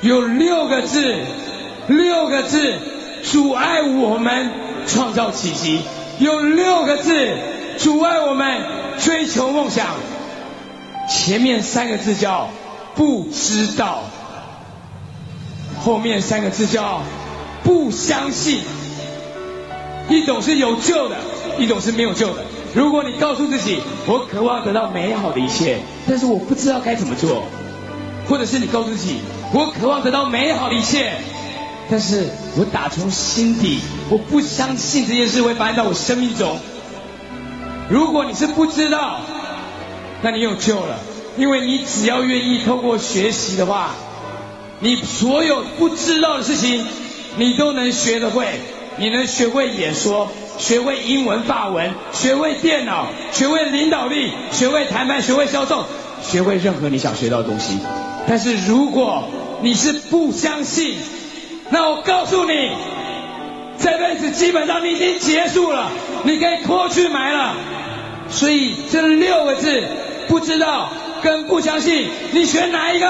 有六个字，六个字阻碍我们创造奇迹，有六个字阻碍我们追求梦想。前面三个字叫不知道，后面三个字叫不相信。一种是有救的，一种是没有救的。如果你告诉自己，我渴望得到美好的一切，但是我不知道该怎么做，或者是你告诉自己，我渴望得到美好的一切，但是我打从心底我不相信这件事会发生在我生命中。如果你是不知道，那你有救了，因为你只要愿意透过学习的话，你所有不知道的事情，你都能学得会。你能学会演说，学会英文、法文，学会电脑，学会领导力，学会谈判，学会销售，学会任何你想学到的东西。但是如果你是不相信，那我告诉你，这辈子基本上你已经结束了，你可以拖去埋了。所以这六个字，不知道跟不相信，你选哪一个？